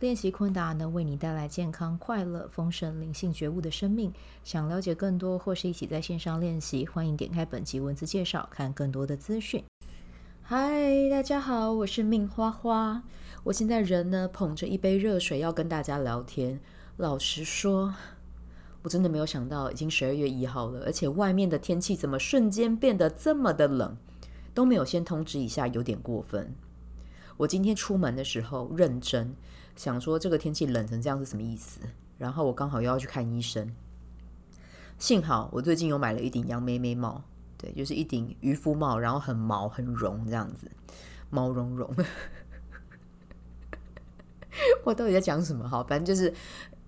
练习昆达能为你带来健康、快乐、丰盛、灵性觉悟的生命。想了解更多或是一起在线上练习，欢迎点开本集文字介绍，看更多的资讯。嗨，大家好，我是命花花。我现在人呢捧着一杯热水要跟大家聊天。老实说，我真的没有想到已经十二月一号了，而且外面的天气怎么瞬间变得这么的冷，都没有先通知一下，有点过分。我今天出门的时候认真。想说这个天气冷成这样是什么意思？然后我刚好又要去看医生，幸好我最近有买了一顶羊咩咩帽，对，就是一顶渔夫帽，然后很毛很绒这样子，毛茸茸。我到底在讲什么？好，反正就是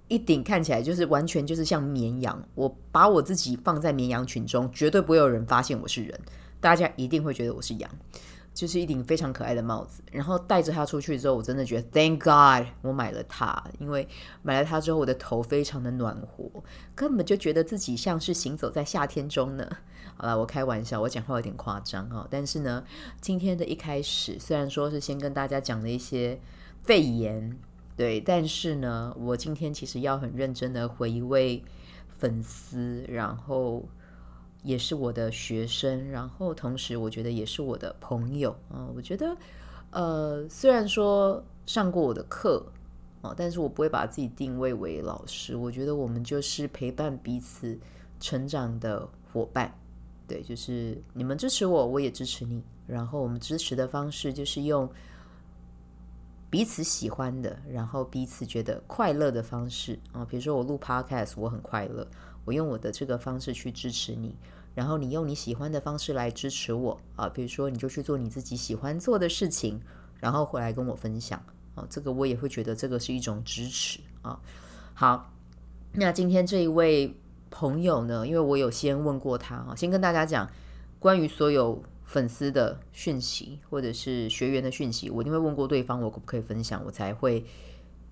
一顶看起来就是完全就是像绵羊。我把我自己放在绵羊群中，绝对不会有人发现我是人，大家一定会觉得我是羊。就是一顶非常可爱的帽子，然后戴着它出去之后，我真的觉得 Thank God 我买了它，因为买了它之后，我的头非常的暖和，根本就觉得自己像是行走在夏天中呢。好了，我开玩笑，我讲话有点夸张哈，但是呢，今天的一开始虽然说是先跟大家讲了一些肺炎，对，但是呢，我今天其实要很认真的回一位粉丝，然后。也是我的学生，然后同时我觉得也是我的朋友啊。我觉得，呃，虽然说上过我的课啊，但是我不会把自己定位为老师。我觉得我们就是陪伴彼此成长的伙伴。对，就是你们支持我，我也支持你。然后我们支持的方式就是用彼此喜欢的，然后彼此觉得快乐的方式啊。比如说我录 Podcast，我很快乐，我用我的这个方式去支持你。然后你用你喜欢的方式来支持我啊，比如说你就去做你自己喜欢做的事情，然后回来跟我分享啊，这个我也会觉得这个是一种支持啊。好，那今天这一位朋友呢，因为我有先问过他啊，先跟大家讲关于所有粉丝的讯息或者是学员的讯息，我一定会问过对方，我可不可以分享，我才会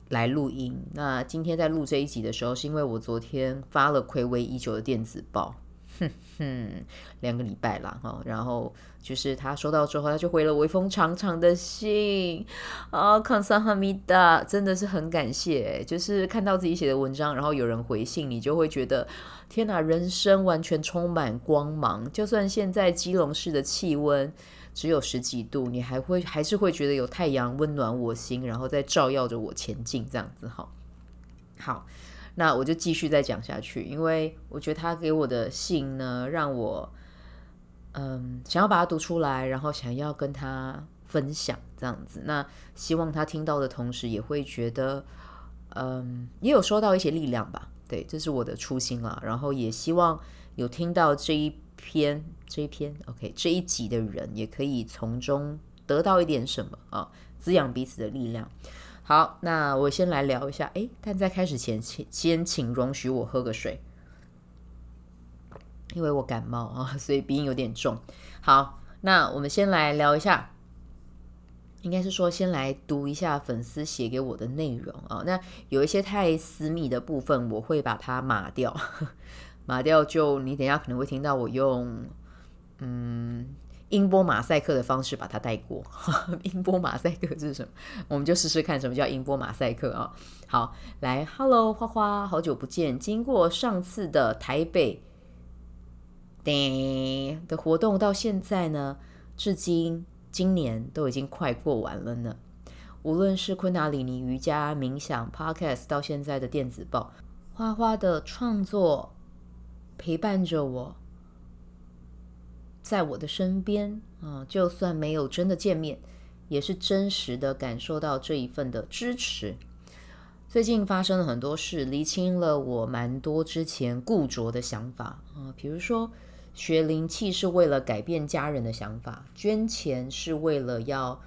来录音。那今天在录这一集的时候，是因为我昨天发了睽违已久的电子报。哼哼，两个礼拜了哈，然后就是他收到之后，他就回了我一封长长的信啊，康桑哈米达，真的是很感谢。就是看到自己写的文章，然后有人回信，你就会觉得天哪，人生完全充满光芒。就算现在基隆市的气温只有十几度，你还会还是会觉得有太阳温暖我心，然后再照耀着我前进，这样子哈。好。那我就继续再讲下去，因为我觉得他给我的信呢，让我嗯想要把它读出来，然后想要跟他分享这样子。那希望他听到的同时，也会觉得嗯也有收到一些力量吧。对，这是我的初心啦。然后也希望有听到这一篇这一篇 OK 这一集的人，也可以从中得到一点什么啊，滋养彼此的力量。好，那我先来聊一下。诶，但在开始前，请先请容许我喝个水，因为我感冒啊，所以鼻音有点重。好，那我们先来聊一下，应该是说先来读一下粉丝写给我的内容啊。那有一些太私密的部分，我会把它码掉，码掉就你等下可能会听到我用嗯。音波马赛克的方式把它带过。音波马赛克是什么？我们就试试看什么叫音波马赛克啊！好，来，Hello，花花，好久不见。经过上次的台北的活动到现在呢，至今今年都已经快过完了呢。无论是昆达里尼瑜伽、冥想、Podcast，到现在的电子报，花花的创作陪伴着我。在我的身边啊，就算没有真的见面，也是真实的感受到这一份的支持。最近发生了很多事，厘清了我蛮多之前固着的想法啊，比如说学灵气是为了改变家人的想法，捐钱是为了要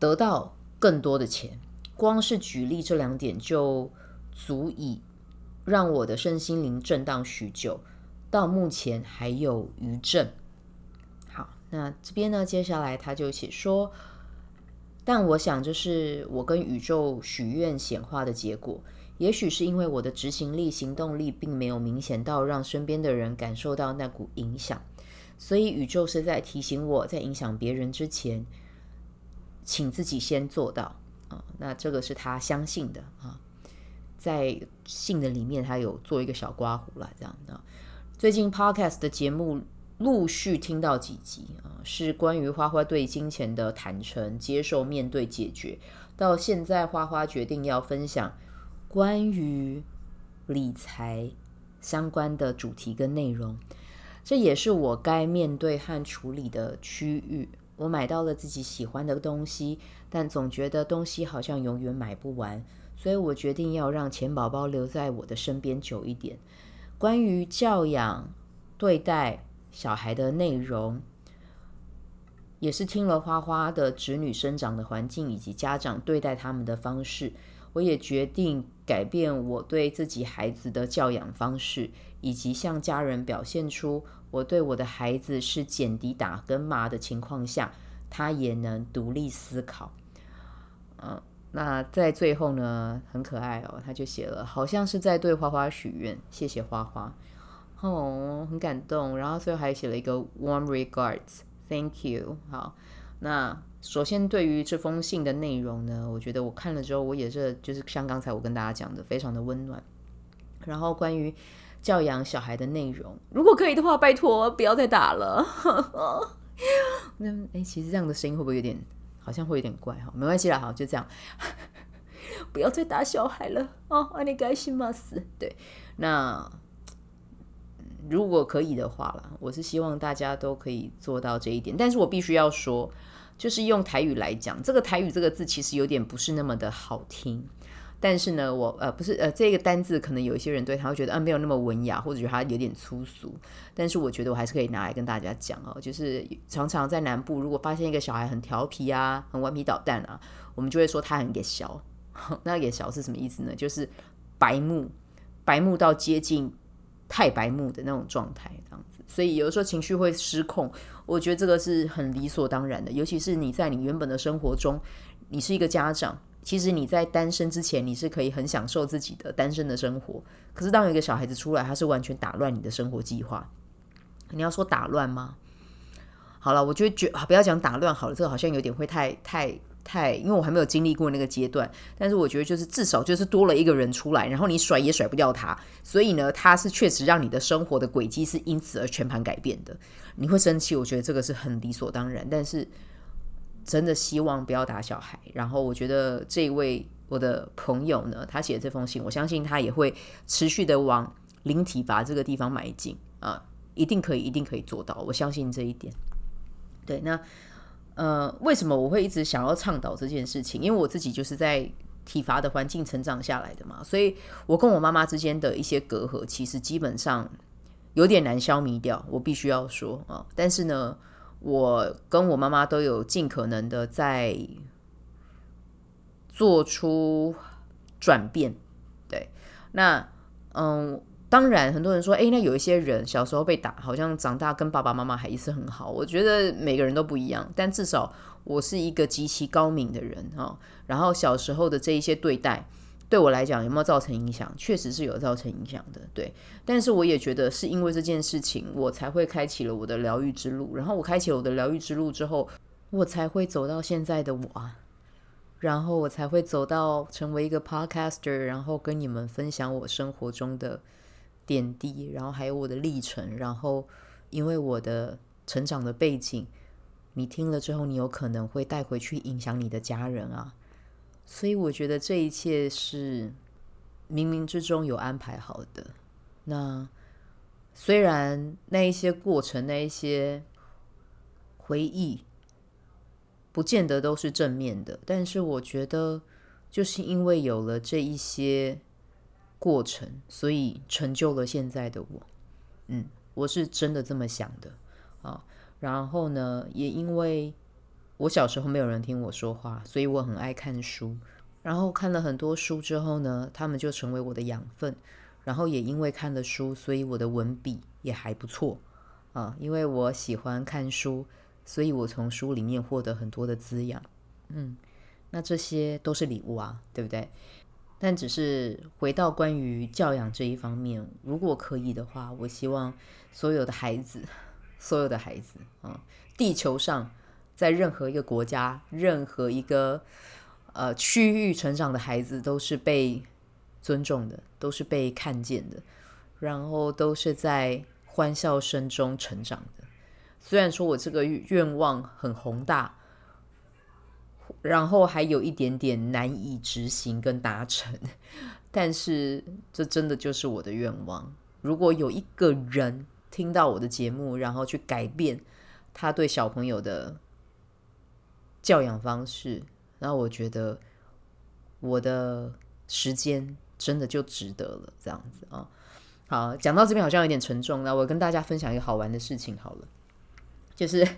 得到更多的钱。光是举例这两点就足以让我的身心灵震荡许久。到目前还有余震。好，那这边呢，接下来他就写说，但我想这是我跟宇宙许愿显化的结果。也许是因为我的执行力、行动力并没有明显到让身边的人感受到那股影响，所以宇宙是在提醒我在影响别人之前，请自己先做到啊。那这个是他相信的啊，在信的里面他有做一个小刮胡了，这样的。最近 Podcast 的节目陆续听到几集啊，是关于花花对金钱的坦诚、接受、面对、解决。到现在，花花决定要分享。关于理财相关的主题跟内容，这也是我该面对和处理的区域。我买到了自己喜欢的东西，但总觉得东西好像永远买不完，所以我决定要让钱宝宝留在我的身边久一点。关于教养、对待小孩的内容，也是听了花花的侄女生长的环境以及家长对待他们的方式。我也决定改变我对自己孩子的教养方式，以及向家人表现出我对我的孩子是减低打跟骂的情况下，他也能独立思考。嗯，那在最后呢，很可爱哦，他就写了，好像是在对花花许愿，谢谢花花，哦，很感动。然后最后还写了一个 warm regards，thank you。好，那。首先，对于这封信的内容呢，我觉得我看了之后，我也是就是像刚才我跟大家讲的，非常的温暖。然后关于教养小孩的内容，如果可以的话，拜托不要再打了。那哎，其实这样的声音会不会有点，好像会有点怪哈？没关系啦，好，就这样，不要再打小孩了哦。阿尼该西马斯，对，那如果可以的话啦，我是希望大家都可以做到这一点，但是我必须要说。就是用台语来讲，这个台语这个字其实有点不是那么的好听，但是呢，我呃不是呃这个单字可能有一些人对他会觉得啊、呃、没有那么文雅，或者觉得他有点粗俗，但是我觉得我还是可以拿来跟大家讲哦，就是常常在南部如果发现一个小孩很调皮啊，很顽皮捣蛋啊，我们就会说他很给小，那给小是什么意思呢？就是白目，白目到接近太白目的那种状态，这样子。所以有的时候情绪会失控，我觉得这个是很理所当然的。尤其是你在你原本的生活中，你是一个家长，其实你在单身之前，你是可以很享受自己的单身的生活。可是当有一个小孩子出来，他是完全打乱你的生活计划。你要说打乱吗？好了，我觉得觉不要讲打乱好了，这个好像有点会太太。太，因为我还没有经历过那个阶段，但是我觉得就是至少就是多了一个人出来，然后你甩也甩不掉他，所以呢，他是确实让你的生活的轨迹是因此而全盘改变的。你会生气，我觉得这个是很理所当然，但是真的希望不要打小孩。然后我觉得这位我的朋友呢，他写这封信，我相信他也会持续的往灵体法这个地方迈进啊，一定可以，一定可以做到，我相信这一点。对，那。呃，为什么我会一直想要倡导这件事情？因为我自己就是在体罚的环境成长下来的嘛，所以我跟我妈妈之间的一些隔阂，其实基本上有点难消弭掉。我必须要说啊，但是呢，我跟我妈妈都有尽可能的在做出转变。对，那嗯。当然，很多人说，诶，那有一些人小时候被打，好像长大跟爸爸妈妈还是很好。我觉得每个人都不一样，但至少我是一个极其高明的人哈。然后小时候的这一些对待，对我来讲有没有造成影响？确实是有造成影响的，对。但是我也觉得是因为这件事情，我才会开启了我的疗愈之路。然后我开启了我的疗愈之路之后，我才会走到现在的我啊。然后我才会走到成为一个 podcaster，然后跟你们分享我生活中的。点滴，然后还有我的历程，然后因为我的成长的背景，你听了之后，你有可能会带回去影响你的家人啊，所以我觉得这一切是冥冥之中有安排好的。那虽然那一些过程，那一些回忆，不见得都是正面的，但是我觉得就是因为有了这一些。过程，所以成就了现在的我。嗯，我是真的这么想的啊。然后呢，也因为我小时候没有人听我说话，所以我很爱看书。然后看了很多书之后呢，他们就成为我的养分。然后也因为看了书，所以我的文笔也还不错啊，因为我喜欢看书，所以我从书里面获得很多的滋养。嗯，那这些都是礼物啊，对不对？但只是回到关于教养这一方面，如果可以的话，我希望所有的孩子，所有的孩子啊，地球上在任何一个国家、任何一个呃区域成长的孩子，都是被尊重的，都是被看见的，然后都是在欢笑声中成长的。虽然说我这个愿望很宏大。然后还有一点点难以执行跟达成，但是这真的就是我的愿望。如果有一个人听到我的节目，然后去改变他对小朋友的教养方式，然后我觉得我的时间真的就值得了。这样子啊，好，讲到这边好像有点沉重，那我跟大家分享一个好玩的事情好了，就是。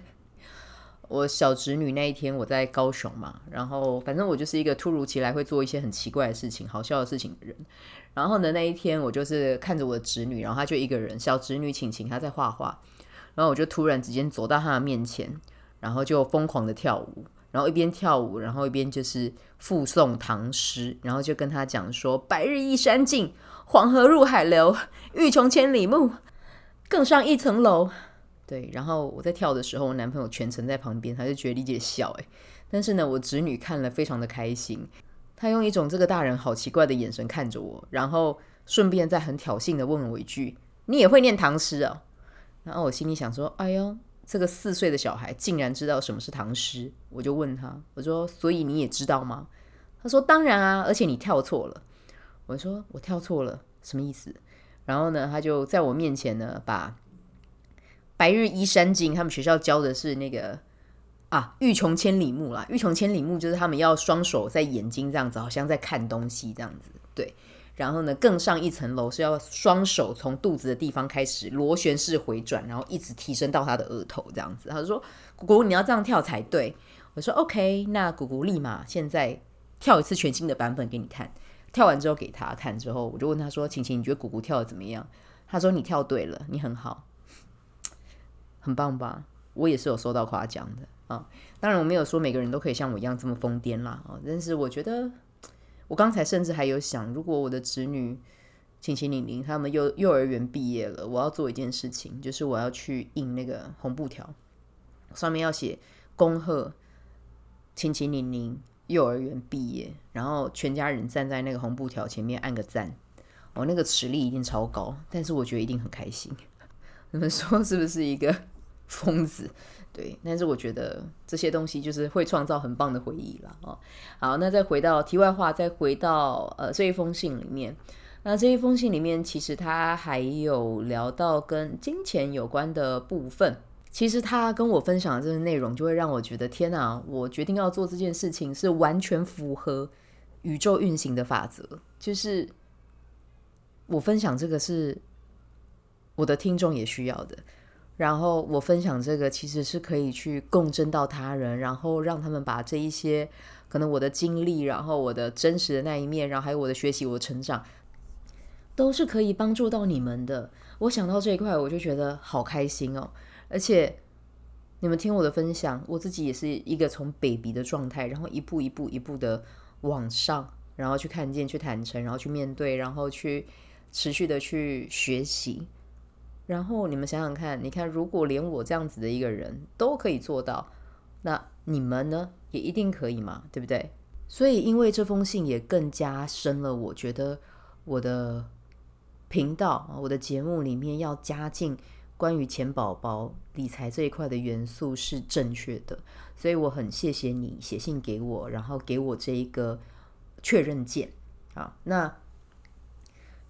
我小侄女那一天，我在高雄嘛，然后反正我就是一个突如其来会做一些很奇怪的事情、好笑的事情的人。然后呢，那一天我就是看着我的侄女，然后她就一个人，小侄女晴晴她在画画，然后我就突然之间走到她的面前，然后就疯狂的跳舞，然后一边跳舞，然后一边就是附送唐诗，然后就跟他讲说：“白日依山尽，黄河入海流，欲穷千里目，更上一层楼。”对，然后我在跳的时候，我男朋友全程在旁边，他就觉得理解笑哎，但是呢，我侄女看了非常的开心，她用一种这个大人好奇怪的眼神看着我，然后顺便再很挑衅的问我一句：“你也会念唐诗哦？”然后我心里想说：“哎呦，这个四岁的小孩竟然知道什么是唐诗。”我就问他：“我说，所以你也知道吗？”他说：“当然啊，而且你跳错了。”我说：“我跳错了，什么意思？”然后呢，他就在我面前呢把。白日依山尽，他们学校教的是那个啊，欲穷千里目啦。欲穷千里目就是他们要双手在眼睛这样子，好像在看东西这样子。对，然后呢，更上一层楼是要双手从肚子的地方开始螺旋式回转，然后一直提升到他的额头这样子。他就说：“姑姑，你要这样跳才对。”我说：“OK，那姑姑立马现在跳一次全新的版本给你看。”跳完之后给他看之后，我就问他说：“晴晴，你觉得姑姑跳的怎么样？”他说：“你跳对了，你很好。”很棒吧？我也是有收到夸奖的啊。当然，我没有说每个人都可以像我一样这么疯癫啦啊。但是我觉得，我刚才甚至还有想，如果我的侄女晴晴、玲玲他们幼幼儿园毕业了，我要做一件事情，就是我要去印那个红布条，上面要写恭贺晴晴、玲玲幼儿园毕业，然后全家人站在那个红布条前面按个赞。我那个实力一定超高，但是我觉得一定很开心。你们说是不是一个？疯子，对，但是我觉得这些东西就是会创造很棒的回忆了哦。好，那再回到题外话，再回到呃这一封信里面，那这一封信里面其实他还有聊到跟金钱有关的部分。其实他跟我分享的这些内容，就会让我觉得天哪！我决定要做这件事情是完全符合宇宙运行的法则，就是我分享这个是我的听众也需要的。然后我分享这个，其实是可以去共振到他人，然后让他们把这一些可能我的经历，然后我的真实的那一面，然后还有我的学习、我的成长，都是可以帮助到你们的。我想到这一块，我就觉得好开心哦！而且你们听我的分享，我自己也是一个从 baby 的状态，然后一步一步一步的往上，然后去看见、去坦诚，然后去面对，然后去持续的去学习。然后你们想想看，你看，如果连我这样子的一个人都可以做到，那你们呢，也一定可以嘛，对不对？所以，因为这封信也更加深了，我觉得我的频道、我的节目里面要加进关于钱宝宝理财这一块的元素是正确的。所以，我很谢谢你写信给我，然后给我这一个确认键啊，那。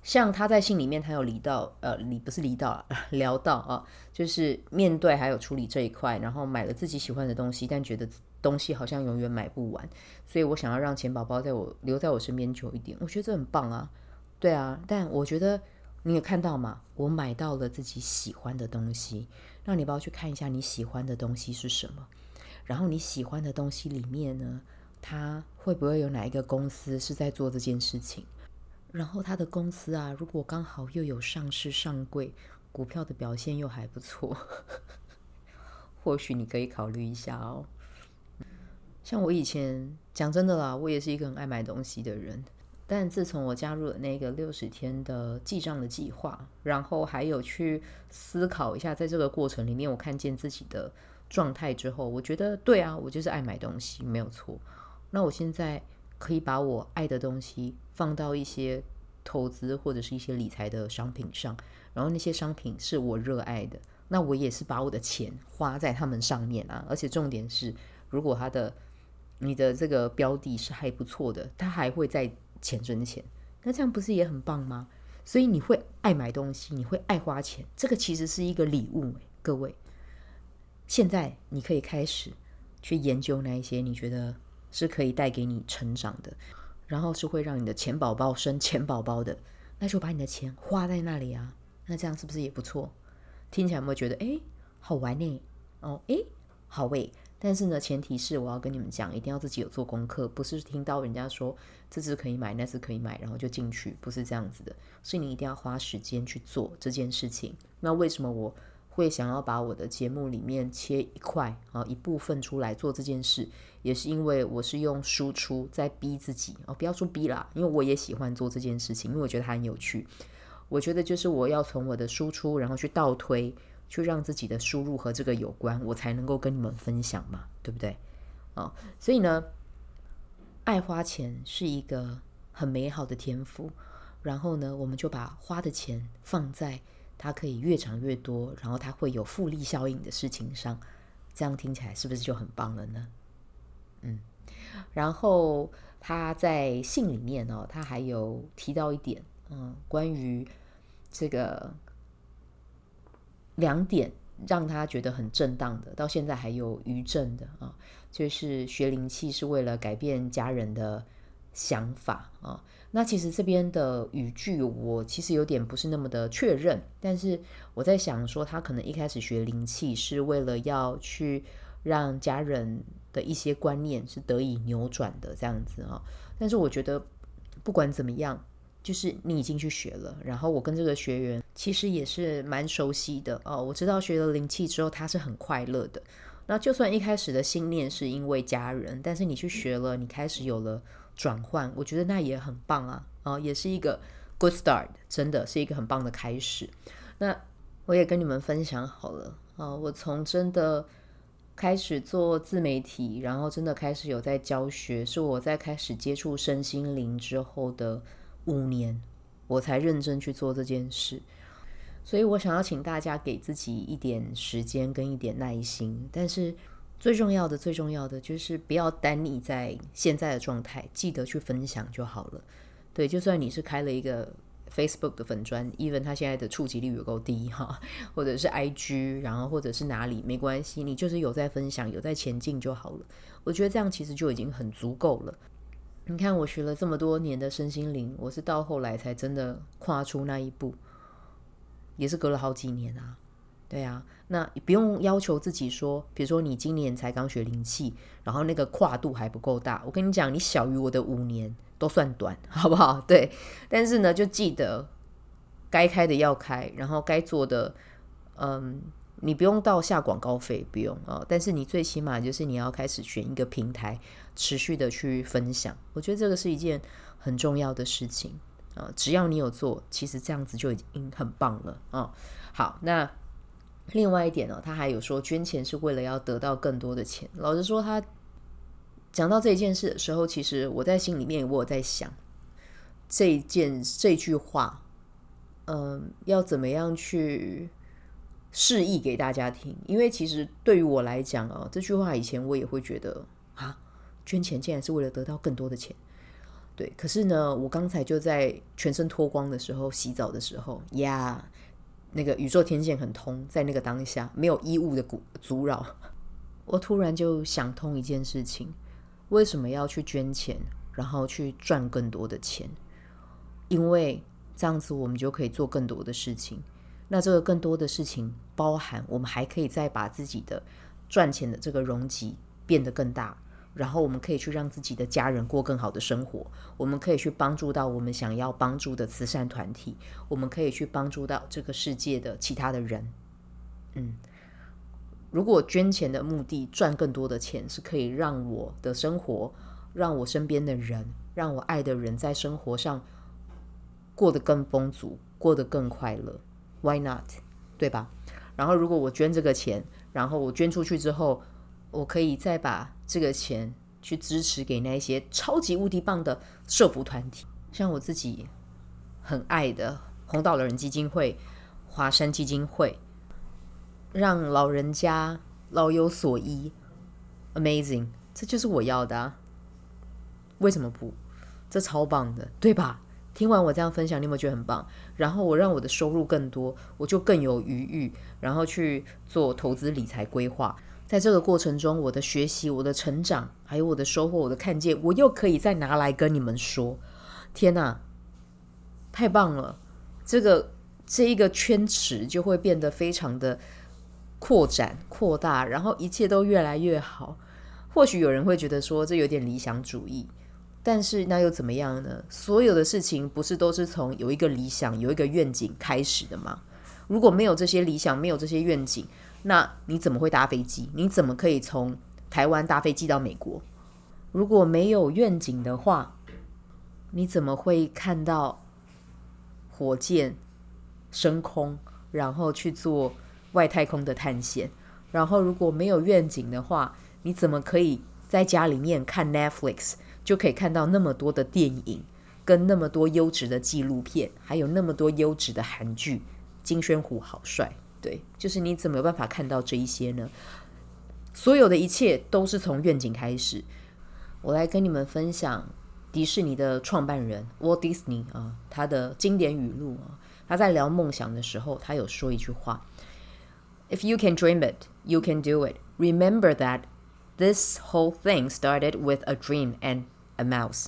像他在信里面，他有理到，呃，理不是理到，聊到啊，就是面对还有处理这一块，然后买了自己喜欢的东西，但觉得东西好像永远买不完，所以我想要让钱宝宝在我留在我身边久一点，我觉得这很棒啊，对啊，但我觉得你有看到吗？我买到了自己喜欢的东西，让你不要去看一下你喜欢的东西是什么，然后你喜欢的东西里面呢，它会不会有哪一个公司是在做这件事情？然后他的公司啊，如果刚好又有上市上柜，股票的表现又还不错，或许你可以考虑一下哦。像我以前讲真的啦，我也是一个很爱买东西的人。但自从我加入了那个六十天的记账的计划，然后还有去思考一下，在这个过程里面，我看见自己的状态之后，我觉得对啊，我就是爱买东西，没有错。那我现在可以把我爱的东西放到一些投资或者是一些理财的商品上，然后那些商品是我热爱的，那我也是把我的钱花在他们上面啊。而且重点是，如果他的你的这个标的是还不错的，他还会在。钱真钱，那这样不是也很棒吗？所以你会爱买东西，你会爱花钱，这个其实是一个礼物。各位，现在你可以开始去研究那一些你觉得是可以带给你成长的，然后是会让你的钱宝宝生钱宝宝的，那就把你的钱花在那里啊。那这样是不是也不错？听起来有没有觉得诶，好玩呢？哦，诶，好喂。但是呢，前提是我要跟你们讲，一定要自己有做功课，不是听到人家说这支可以买，那支可以买，然后就进去，不是这样子的。所以你一定要花时间去做这件事情。那为什么我会想要把我的节目里面切一块啊一部分出来做这件事，也是因为我是用输出在逼自己哦，不要说逼啦，因为我也喜欢做这件事情，因为我觉得它很有趣。我觉得就是我要从我的输出，然后去倒推。去让自己的输入和这个有关，我才能够跟你们分享嘛，对不对？哦，所以呢，爱花钱是一个很美好的天赋。然后呢，我们就把花的钱放在它可以越长越多，然后它会有复利效应的事情上。这样听起来是不是就很棒了呢？嗯，然后他在信里面哦，他还有提到一点，嗯，关于这个。两点让他觉得很震荡的，到现在还有余震的啊，就是学灵气是为了改变家人的想法啊。那其实这边的语句我其实有点不是那么的确认，但是我在想说，他可能一开始学灵气是为了要去让家人的一些观念是得以扭转的这样子啊。但是我觉得不管怎么样。就是你已经去学了，然后我跟这个学员其实也是蛮熟悉的哦。我知道学了灵气之后，他是很快乐的。那就算一开始的信念是因为家人，但是你去学了，你开始有了转换，我觉得那也很棒啊，哦，也是一个 good start，真的是一个很棒的开始。那我也跟你们分享好了啊，我从真的开始做自媒体，然后真的开始有在教学，是我在开始接触身心灵之后的。五年，我才认真去做这件事，所以我想要请大家给自己一点时间跟一点耐心。但是最重要的、最重要的就是不要耽溺在现在的状态，记得去分享就好了。对，就算你是开了一个 Facebook 的粉砖，even 它现在的触及率有够低哈，或者是 IG，然后或者是哪里没关系，你就是有在分享、有在前进就好了。我觉得这样其实就已经很足够了。你看，我学了这么多年的身心灵，我是到后来才真的跨出那一步，也是隔了好几年啊。对啊，那不用要求自己说，比如说你今年才刚学灵气，然后那个跨度还不够大。我跟你讲，你小于我的五年都算短，好不好？对，但是呢，就记得该开的要开，然后该做的，嗯。你不用到下广告费，不用啊、但是你最起码就是你要开始选一个平台，持续的去分享。我觉得这个是一件很重要的事情啊、只要你有做，其实这样子就已经很棒了啊、好，那另外一点呢、哦，他还有说捐钱是为了要得到更多的钱。老实说，他讲到这件事的时候，其实我在心里面我有在想，这件这句话，嗯，要怎么样去。示意给大家听，因为其实对于我来讲啊，这句话以前我也会觉得啊，捐钱竟然是为了得到更多的钱，对。可是呢，我刚才就在全身脱光的时候洗澡的时候呀那个宇宙天线很通，在那个当下没有衣物的阻阻扰，我突然就想通一件事情：为什么要去捐钱，然后去赚更多的钱？因为这样子我们就可以做更多的事情。那这个更多的事情包含，我们还可以再把自己的赚钱的这个容积变得更大，然后我们可以去让自己的家人过更好的生活，我们可以去帮助到我们想要帮助的慈善团体，我们可以去帮助到这个世界的其他的人。嗯，如果捐钱的目的赚更多的钱，是可以让我的生活，让我身边的人，让我爱的人在生活上过得更丰足，过得更快乐，Why not？对吧？然后如果我捐这个钱，然后我捐出去之后，我可以再把这个钱去支持给那些超级无敌棒的社福团体，像我自己很爱的红岛老人基金会、华山基金会，让老人家老有所依，Amazing，这就是我要的啊！为什么不？这超棒的，对吧？听完我这样分享，你有没有觉得很棒？然后我让我的收入更多，我就更有余裕，然后去做投资理财规划。在这个过程中，我的学习、我的成长，还有我的收获、我的看见，我又可以再拿来跟你们说。天哪，太棒了！这个这一个圈池就会变得非常的扩展、扩大，然后一切都越来越好。或许有人会觉得说这有点理想主义，但是那又怎么样呢？所有的事情不是都是从有一个理想、有一个愿景开始的吗？如果没有这些理想，没有这些愿景，那你怎么会搭飞机？你怎么可以从台湾搭飞机到美国？如果没有愿景的话，你怎么会看到火箭升空，然后去做外太空的探险？然后如果没有愿景的话，你怎么可以在家里面看 Netflix 就可以看到那么多的电影，跟那么多优质的纪录片，还有那么多优质的韩剧？金宣虎好帅。对，就是你怎么有办法看到这一些呢？所有的一切都是从愿景开始。我来跟你们分享迪士尼的创办人 Walt Disney 啊，他的经典语录啊。他在聊梦想的时候，他有说一句话：“If you can dream it, you can do it. Remember that this whole thing started with a dream and a mouse。”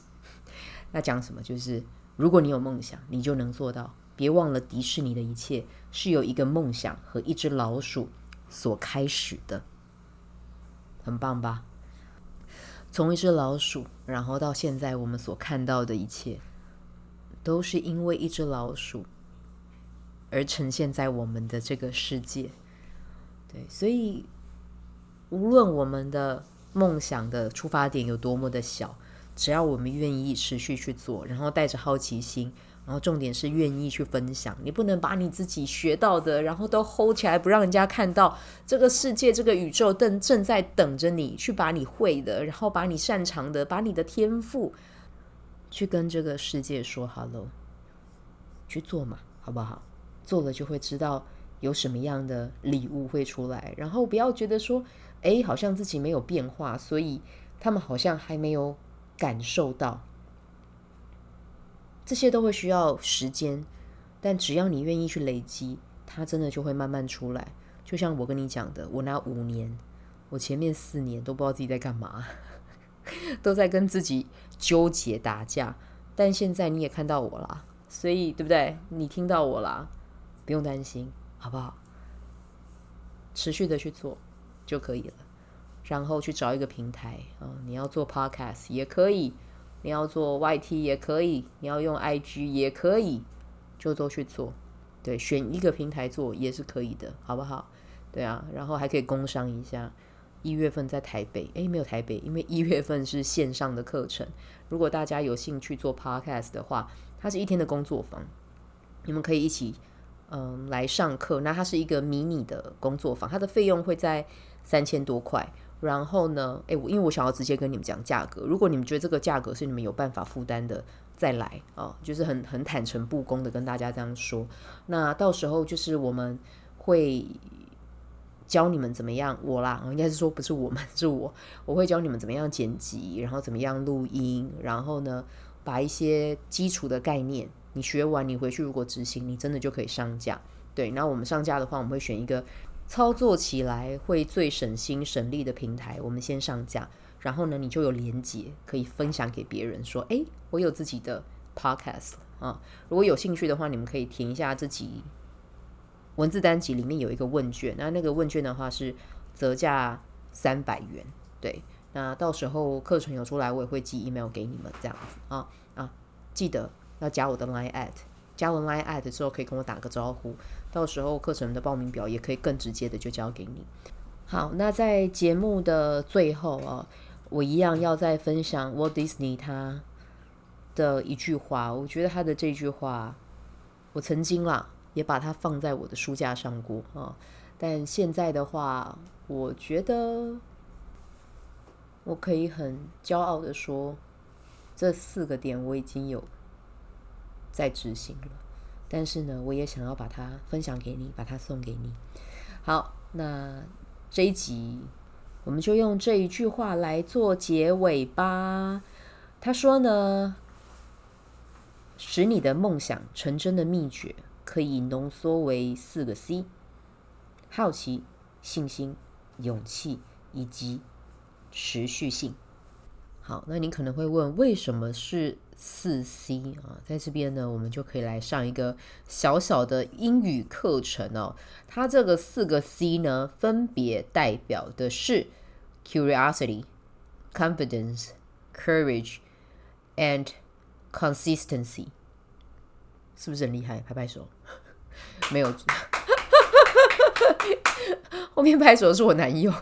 那讲什么？就是如果你有梦想，你就能做到。别忘了，迪士尼的一切是由一个梦想和一只老鼠所开始的，很棒吧？从一只老鼠，然后到现在我们所看到的一切，都是因为一只老鼠而呈现在我们的这个世界。对，所以无论我们的梦想的出发点有多么的小，只要我们愿意持续去做，然后带着好奇心。然后重点是愿意去分享，你不能把你自己学到的，然后都 hold 起来不让人家看到。这个世界，这个宇宙正正在等着你去把你会的，然后把你擅长的，把你的天赋，去跟这个世界说 hello，去做嘛，好不好？做了就会知道有什么样的礼物会出来。然后不要觉得说，哎，好像自己没有变化，所以他们好像还没有感受到。这些都会需要时间，但只要你愿意去累积，它真的就会慢慢出来。就像我跟你讲的，我那五年，我前面四年都不知道自己在干嘛，都在跟自己纠结打架。但现在你也看到我啦，所以对不对？你听到我啦，不用担心，好不好？持续的去做就可以了，然后去找一个平台啊，你要做 Podcast 也可以。你要做 YT 也可以，你要用 IG 也可以，就都去做。对，选一个平台做也是可以的，好不好？对啊，然后还可以工商一下。一月份在台北，诶，没有台北，因为一月份是线上的课程。如果大家有兴趣做 Podcast 的话，它是一天的工作坊，你们可以一起嗯来上课。那它是一个迷你的工作坊，它的费用会在三千多块。然后呢，诶，我因为我想要直接跟你们讲价格，如果你们觉得这个价格是你们有办法负担的，再来啊，就是很很坦诚不公的跟大家这样说。那到时候就是我们会教你们怎么样，我啦，应该是说不是我们，是我，我会教你们怎么样剪辑，然后怎么样录音，然后呢，把一些基础的概念你学完，你回去如果执行，你真的就可以上架。对，那我们上架的话，我们会选一个。操作起来会最省心省力的平台，我们先上架，然后呢，你就有连结可以分享给别人，说，诶，我有自己的 podcast 啊，如果有兴趣的话，你们可以填一下自己文字单集里面有一个问卷，那那个问卷的话是折价三百元，对，那到时候课程有出来，我也会寄 email 给你们，这样子啊。啊，记得要加我的 line at，加了 line at 之后可以跟我打个招呼，到时候课程的报名表也可以更直接的就交给你。好，那在节目的最后啊，我一样要再分享 Walt Disney 他的一句话，我觉得他的这句话，我曾经啦也把它放在我的书架上过啊，但现在的话，我觉得。我可以很骄傲的说，这四个点我已经有在执行了。但是呢，我也想要把它分享给你，把它送给你。好，那这一集我们就用这一句话来做结尾吧。他说呢，使你的梦想成真的秘诀可以浓缩为四个 C：好奇、信心、勇气以及。持续性。好，那你可能会问，为什么是四 C 啊？在这边呢，我们就可以来上一个小小的英语课程哦。它这个四个 C 呢，分别代表的是 curiosity、confidence、courage and consistency，是不是很厉害？拍拍手。没有，后面拍手的是我男友。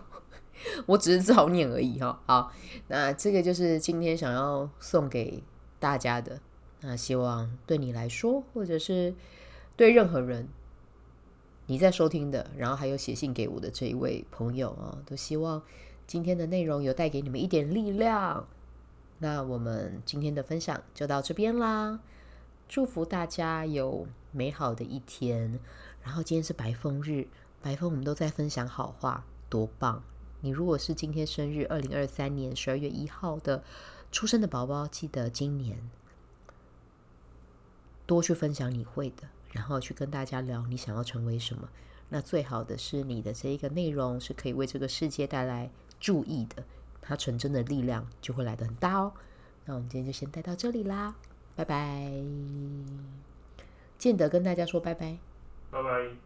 我只是照念而已哈，好，那这个就是今天想要送给大家的。那希望对你来说，或者是对任何人，你在收听的，然后还有写信给我的这一位朋友啊，都希望今天的内容有带给你们一点力量。那我们今天的分享就到这边啦，祝福大家有美好的一天。然后今天是白风日，白风我们都在分享好话，多棒！你如果是今天生日，二零二三年十二月一号的出生的宝宝，记得今年多去分享你会的，然后去跟大家聊你想要成为什么。那最好的是你的这一个内容是可以为这个世界带来注意的，它纯真的力量就会来得很大哦。那我们今天就先带到这里啦，拜拜！建德跟大家说拜拜，拜拜。